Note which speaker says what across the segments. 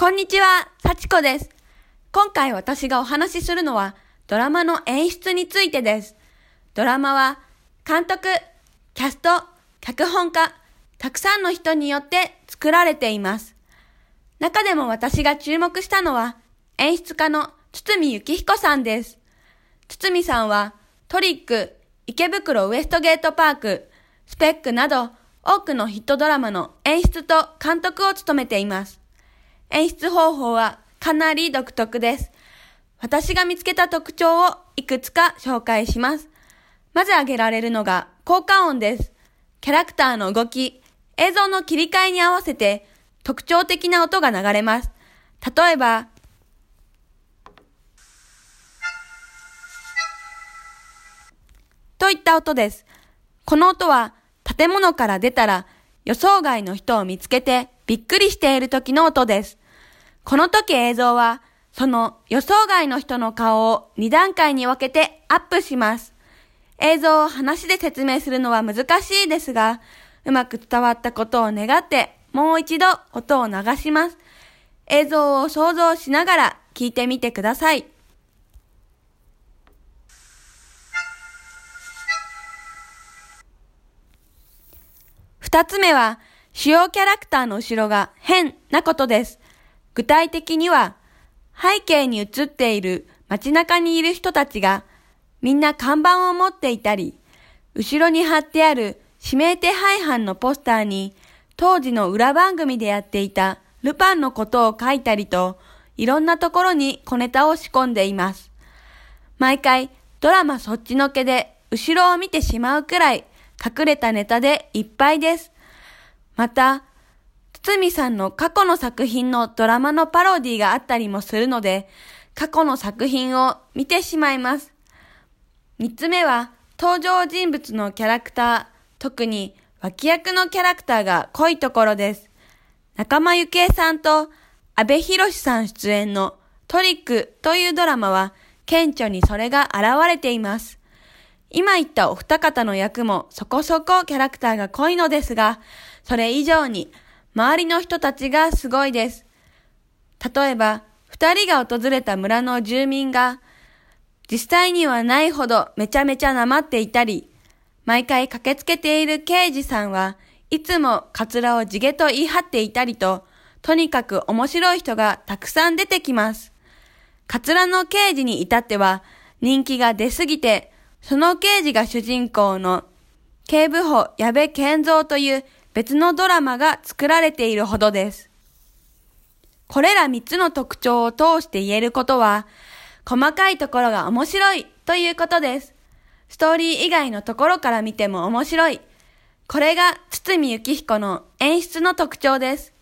Speaker 1: こんにちは、幸子です。今回私がお話しするのはドラマの演出についてです。ドラマは監督、キャスト、脚本家、たくさんの人によって作られています。中でも私が注目したのは演出家の堤幸彦さんです。堤さんはトリック、池袋ウエストゲートパーク、スペックなど多くのヒットドラマの演出と監督を務めています。演出方法はかなり独特です。私が見つけた特徴をいくつか紹介します。まず挙げられるのが効果音です。キャラクターの動き、映像の切り替えに合わせて特徴的な音が流れます。例えば、といった音です。この音は建物から出たら予想外の人を見つけてびっくりしている時の音です。この時映像はその予想外の人の顔を2段階に分けてアップします。映像を話で説明するのは難しいですが、うまく伝わったことを願ってもう一度音を流します。映像を想像しながら聞いてみてください。二つ目は、主要キャラクターの後ろが変なことです。具体的には、背景に映っている街中にいる人たちが、みんな看板を持っていたり、後ろに貼ってある指名手配犯のポスターに、当時の裏番組でやっていたルパンのことを書いたりと、いろんなところに小ネタを仕込んでいます。毎回、ドラマそっちのけで後ろを見てしまうくらい隠れたネタでいっぱいです。また、堤さんの過去の作品のドラマのパロディがあったりもするので、過去の作品を見てしまいます。三つ目は、登場人物のキャラクター、特に脇役のキャラクターが濃いところです。仲間由紀恵さんと阿部寛さん出演のトリックというドラマは顕著にそれが現れています。今言ったお二方の役もそこそこキャラクターが濃いのですが、それ以上に周りの人たちがすごいです。例えば、二人が訪れた村の住民が、実際にはないほどめちゃめちゃなまっていたり、毎回駆けつけている刑事さんはいつもカツラを地毛と言い張っていたりと、とにかく面白い人がたくさん出てきます。カツラの刑事に至っては人気が出すぎてその刑事が主人公の警部補矢部健三という別のドラマが作られているほどです。これら3つの特徴を通して言えることは、細かいところが面白いということです。ストーリー以外のところから見ても面白い。これが堤幸彦の演出の特徴です。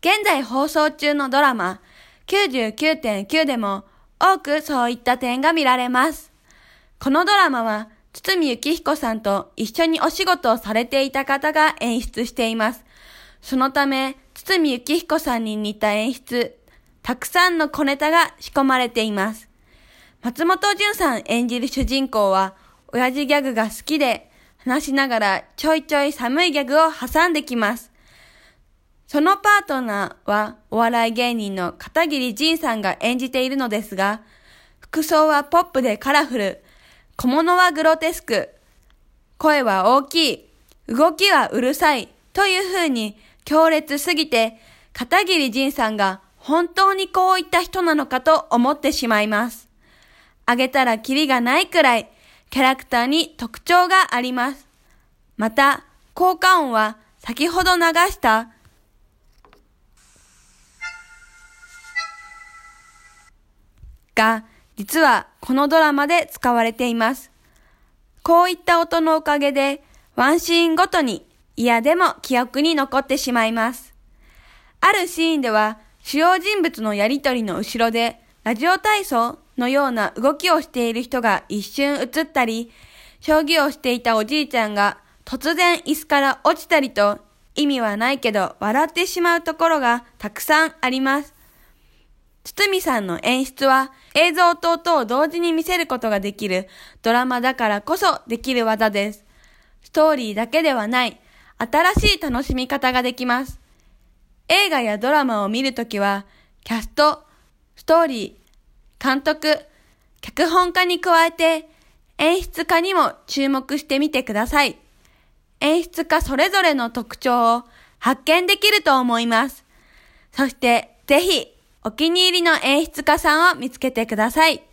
Speaker 1: 現在放送中のドラマ99.9でも多くそういった点が見られます。このドラマは、堤幸彦さんと一緒にお仕事をされていた方が演出しています。そのため、堤幸彦さんに似た演出、たくさんの小ネタが仕込まれています。松本潤さん演じる主人公は、親父ギャグが好きで、話しながらちょいちょい寒いギャグを挟んできます。そのパートナーはお笑い芸人の片桐仁さんが演じているのですが、服装はポップでカラフル、小物はグロテスク、声は大きい、動きはうるさい、という風に強烈すぎて、片桐仁さんが本当にこういった人なのかと思ってしまいます。あげたらキリがないくらい、キャラクターに特徴があります。また、効果音は先ほど流したが、実はこのドラマで使われています。こういった音のおかげで、ワンシーンごとに嫌でも記憶に残ってしまいます。あるシーンでは、主要人物のやりとりの後ろで、ラジオ体操のような動きをしている人が一瞬映ったり、将棋をしていたおじいちゃんが突然椅子から落ちたりと、意味はないけど笑ってしまうところがたくさんあります。堤さんの演出は映像と音を同時に見せることができるドラマだからこそできる技です。ストーリーだけではない新しい楽しみ方ができます。映画やドラマを見るときは、キャスト、ストーリー、監督、脚本家に加えて、演出家にも注目してみてください。演出家それぞれの特徴を発見できると思います。そして、ぜひ、お気に入りの演出家さんを見つけてください。